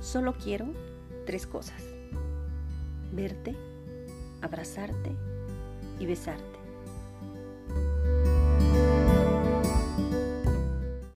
Solo quiero tres cosas. Verte, abrazarte y besarte.